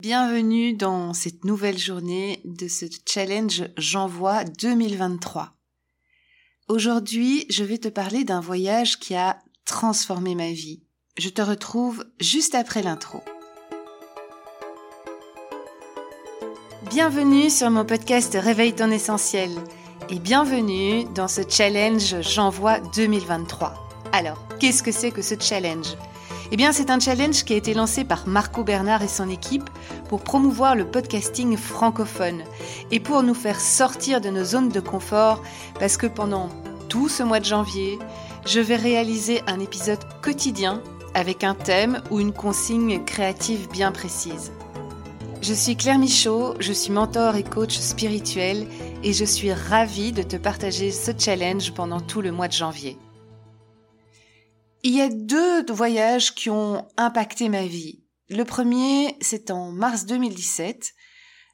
Bienvenue dans cette nouvelle journée de ce challenge J'envoie 2023. Aujourd'hui, je vais te parler d'un voyage qui a transformé ma vie. Je te retrouve juste après l'intro. Bienvenue sur mon podcast Réveille ton essentiel et bienvenue dans ce challenge J'envoie 2023. Alors, qu'est-ce que c'est que ce challenge? Eh bien, c'est un challenge qui a été lancé par Marco Bernard et son équipe pour promouvoir le podcasting francophone et pour nous faire sortir de nos zones de confort parce que pendant tout ce mois de janvier, je vais réaliser un épisode quotidien avec un thème ou une consigne créative bien précise. Je suis Claire Michaud, je suis mentor et coach spirituel et je suis ravie de te partager ce challenge pendant tout le mois de janvier. Il y a deux voyages qui ont impacté ma vie. Le premier, c'est en mars 2017,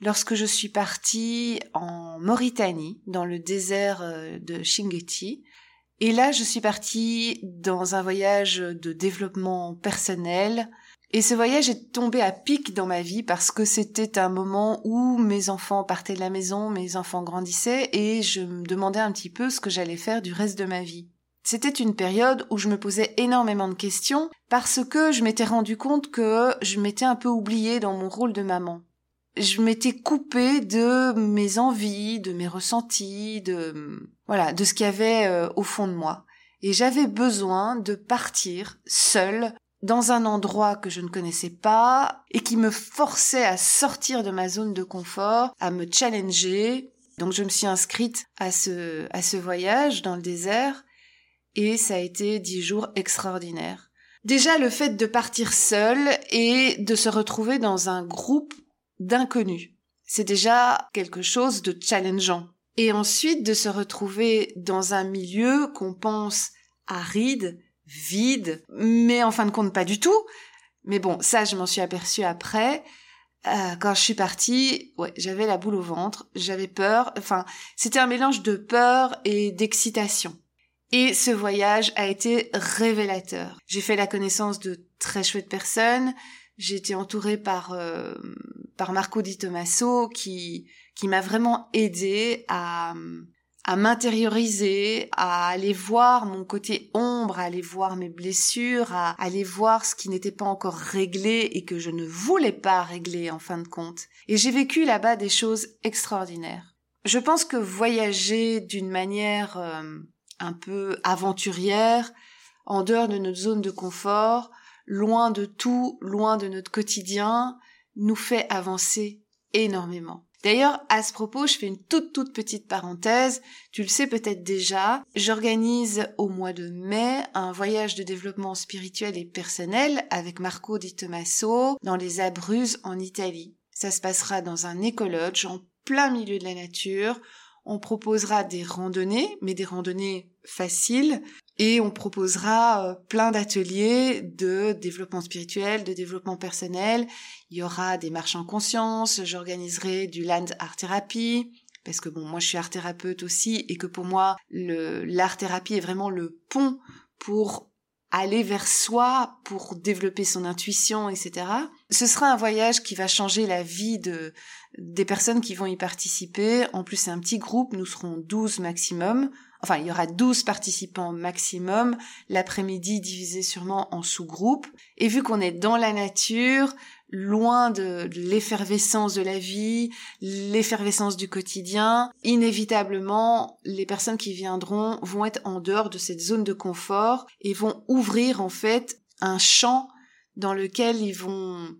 lorsque je suis partie en Mauritanie, dans le désert euh, de Chingeti. Et là, je suis partie dans un voyage de développement personnel. Et ce voyage est tombé à pic dans ma vie parce que c'était un moment où mes enfants partaient de la maison, mes enfants grandissaient et je me demandais un petit peu ce que j'allais faire du reste de ma vie. C'était une période où je me posais énormément de questions parce que je m'étais rendu compte que je m'étais un peu oubliée dans mon rôle de maman. Je m'étais coupée de mes envies, de mes ressentis, de voilà, de ce qu'il y avait euh, au fond de moi. Et j'avais besoin de partir seule dans un endroit que je ne connaissais pas et qui me forçait à sortir de ma zone de confort, à me challenger. Donc je me suis inscrite à ce, à ce voyage dans le désert et ça a été dix jours extraordinaires. Déjà le fait de partir seul et de se retrouver dans un groupe d'inconnus, c'est déjà quelque chose de challengeant. Et ensuite de se retrouver dans un milieu qu'on pense aride, vide, mais en fin de compte pas du tout. Mais bon, ça je m'en suis aperçue après. Euh, quand je suis partie, ouais, j'avais la boule au ventre, j'avais peur. Enfin, c'était un mélange de peur et d'excitation. Et ce voyage a été révélateur. J'ai fait la connaissance de très chouettes personnes. J'ai été entourée par euh, par Marco Di Tommaso qui qui m'a vraiment aidé à à m'intérioriser, à aller voir mon côté ombre, à aller voir mes blessures, à aller voir ce qui n'était pas encore réglé et que je ne voulais pas régler en fin de compte. Et j'ai vécu là-bas des choses extraordinaires. Je pense que voyager d'une manière euh, un peu aventurière, en dehors de notre zone de confort, loin de tout, loin de notre quotidien, nous fait avancer énormément. D'ailleurs, à ce propos, je fais une toute toute petite parenthèse. Tu le sais peut-être déjà, j'organise au mois de mai un voyage de développement spirituel et personnel avec Marco Di Tommaso dans les Abruzzes en Italie. Ça se passera dans un écologe en plein milieu de la nature on proposera des randonnées, mais des randonnées faciles, et on proposera euh, plein d'ateliers de développement spirituel, de développement personnel. Il y aura des marches en conscience, j'organiserai du land art thérapie, parce que bon, moi je suis art thérapeute aussi, et que pour moi, l'art thérapie est vraiment le pont pour aller vers soi pour développer son intuition, etc. Ce sera un voyage qui va changer la vie de, des personnes qui vont y participer. En plus, c'est un petit groupe, nous serons 12 maximum. Enfin, il y aura 12 participants maximum, l'après-midi divisé sûrement en sous-groupes. Et vu qu'on est dans la nature, loin de, l'effervescence de la vie, l'effervescence du quotidien, inévitablement, les personnes qui viendront vont être en dehors de cette zone de confort et vont ouvrir en fait un champ dans lequel ils vont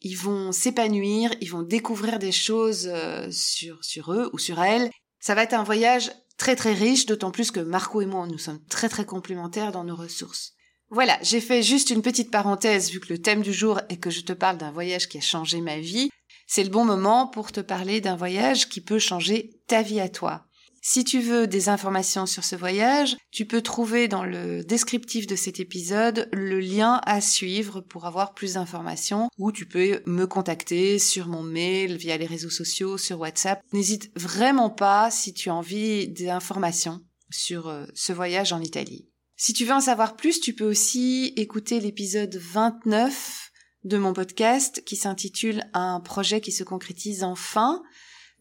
ils vont s'épanouir, ils vont découvrir des choses euh, sur sur eux ou sur elles. Ça va être un voyage très très riche, d'autant plus que Marco et moi nous sommes très très complémentaires dans nos ressources. Voilà, j'ai fait juste une petite parenthèse vu que le thème du jour est que je te parle d'un voyage qui a changé ma vie. C'est le bon moment pour te parler d'un voyage qui peut changer ta vie à toi. Si tu veux des informations sur ce voyage, tu peux trouver dans le descriptif de cet épisode le lien à suivre pour avoir plus d'informations ou tu peux me contacter sur mon mail, via les réseaux sociaux, sur WhatsApp. N'hésite vraiment pas si tu as envie d'informations sur euh, ce voyage en Italie. Si tu veux en savoir plus, tu peux aussi écouter l'épisode 29 de mon podcast qui s'intitule Un projet qui se concrétise enfin.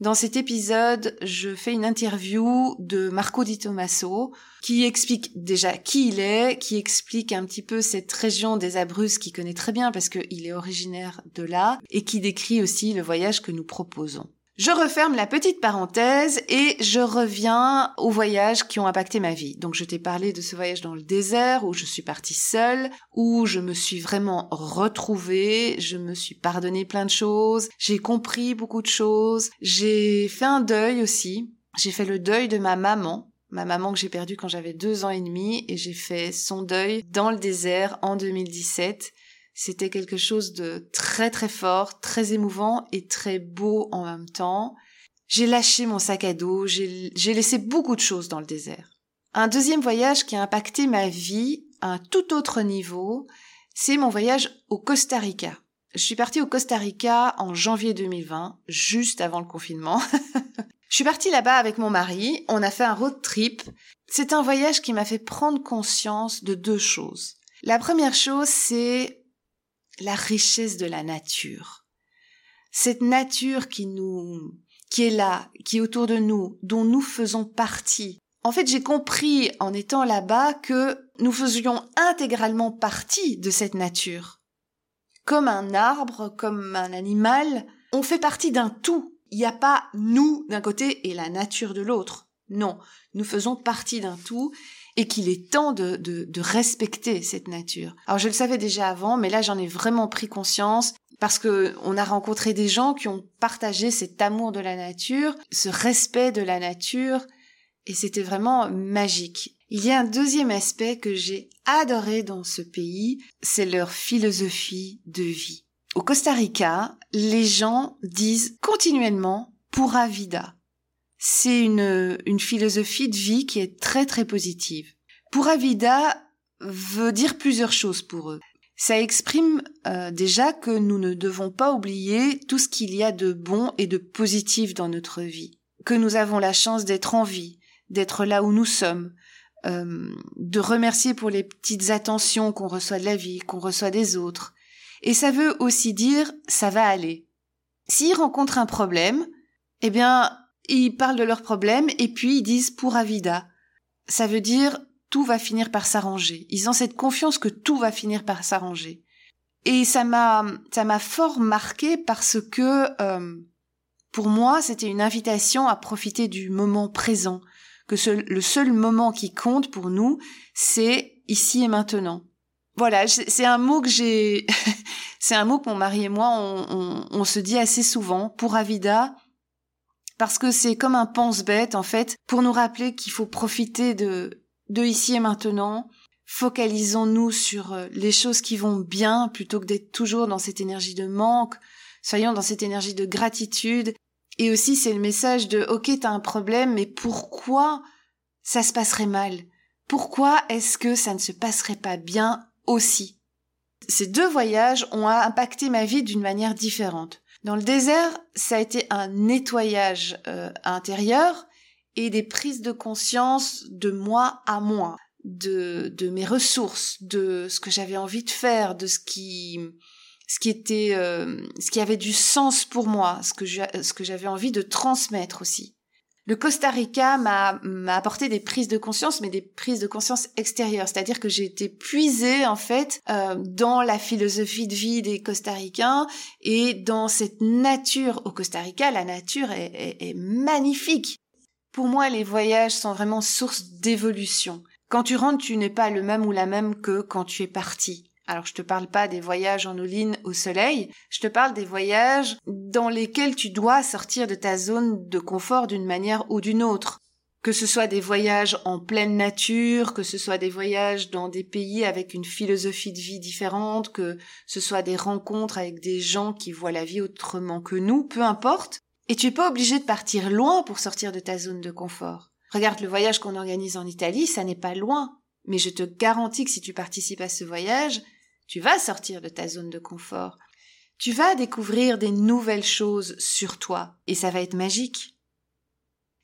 Dans cet épisode, je fais une interview de Marco Di Tommaso qui explique déjà qui il est, qui explique un petit peu cette région des Abruzzes qu'il connaît très bien parce qu'il est originaire de là et qui décrit aussi le voyage que nous proposons. Je referme la petite parenthèse et je reviens aux voyages qui ont impacté ma vie. Donc je t'ai parlé de ce voyage dans le désert où je suis partie seule, où je me suis vraiment retrouvée, je me suis pardonné plein de choses, j'ai compris beaucoup de choses, j'ai fait un deuil aussi. J'ai fait le deuil de ma maman, ma maman que j'ai perdue quand j'avais deux ans et demi et j'ai fait son deuil dans le désert en 2017 c'était quelque chose de très très fort, très émouvant et très beau en même temps. J'ai lâché mon sac à dos, j'ai laissé beaucoup de choses dans le désert. Un deuxième voyage qui a impacté ma vie à un tout autre niveau, c'est mon voyage au Costa Rica. Je suis partie au Costa Rica en janvier 2020, juste avant le confinement. Je suis partie là-bas avec mon mari, on a fait un road trip. C'est un voyage qui m'a fait prendre conscience de deux choses. La première chose, c'est la richesse de la nature. Cette nature qui nous, qui est là, qui est autour de nous, dont nous faisons partie. En fait, j'ai compris en étant là-bas que nous faisions intégralement partie de cette nature. Comme un arbre, comme un animal, on fait partie d'un tout. Il n'y a pas nous d'un côté et la nature de l'autre. Non, nous faisons partie d'un tout et qu'il est temps de, de, de, respecter cette nature. Alors je le savais déjà avant, mais là j'en ai vraiment pris conscience parce que on a rencontré des gens qui ont partagé cet amour de la nature, ce respect de la nature, et c'était vraiment magique. Il y a un deuxième aspect que j'ai adoré dans ce pays, c'est leur philosophie de vie. Au Costa Rica, les gens disent continuellement pura vida c'est une, une philosophie de vie qui est très très positive. Pour Avida veut dire plusieurs choses pour eux. Ça exprime euh, déjà que nous ne devons pas oublier tout ce qu'il y a de bon et de positif dans notre vie, que nous avons la chance d'être en vie, d'être là où nous sommes, euh, de remercier pour les petites attentions qu'on reçoit de la vie, qu'on reçoit des autres. Et ça veut aussi dire ça va aller. S'ils rencontrent un problème, eh bien, ils parlent de leurs problèmes et puis ils disent pour avida. Ça veut dire tout va finir par s'arranger. Ils ont cette confiance que tout va finir par s'arranger. Et ça m'a ça m'a fort marqué parce que euh, pour moi c'était une invitation à profiter du moment présent. Que le seul moment qui compte pour nous c'est ici et maintenant. Voilà, c'est un mot que j'ai, c'est un mot que mon mari et moi on, on, on se dit assez souvent. Pour Avida, parce que c'est comme un pense-bête en fait pour nous rappeler qu'il faut profiter de de ici et maintenant. Focalisons-nous sur euh, les choses qui vont bien plutôt que d'être toujours dans cette énergie de manque. Soyons dans cette énergie de gratitude. Et aussi, c'est le message de, OK, t'as un problème, mais pourquoi ça se passerait mal? Pourquoi est-ce que ça ne se passerait pas bien aussi? Ces deux voyages ont impacté ma vie d'une manière différente. Dans le désert, ça a été un nettoyage euh, intérieur et des prises de conscience de moi à moi, de, de mes ressources, de ce que j'avais envie de faire, de ce qui ce qui était euh, ce qui avait du sens pour moi, ce que ce que j'avais envie de transmettre aussi. Le Costa Rica m'a apporté des prises de conscience, mais des prises de conscience extérieures. C'est-à-dire que j'ai été puisée en fait euh, dans la philosophie de vie des Costaricains et dans cette nature au Costa Rica. La nature est, est magnifique. Pour moi, les voyages sont vraiment source d'évolution. Quand tu rentres, tu n'es pas le même ou la même que quand tu es parti. Alors je te parle pas des voyages en eau au soleil, je te parle des voyages dans lesquels tu dois sortir de ta zone de confort d'une manière ou d'une autre. Que ce soit des voyages en pleine nature, que ce soit des voyages dans des pays avec une philosophie de vie différente, que ce soit des rencontres avec des gens qui voient la vie autrement que nous, peu importe. Et tu es pas obligé de partir loin pour sortir de ta zone de confort. Regarde le voyage qu'on organise en Italie, ça n'est pas loin. Mais je te garantis que si tu participes à ce voyage, tu vas sortir de ta zone de confort. Tu vas découvrir des nouvelles choses sur toi et ça va être magique.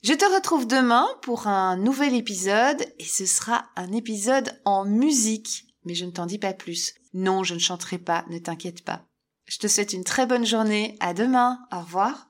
Je te retrouve demain pour un nouvel épisode et ce sera un épisode en musique. Mais je ne t'en dis pas plus. Non, je ne chanterai pas, ne t'inquiète pas. Je te souhaite une très bonne journée. À demain. Au revoir.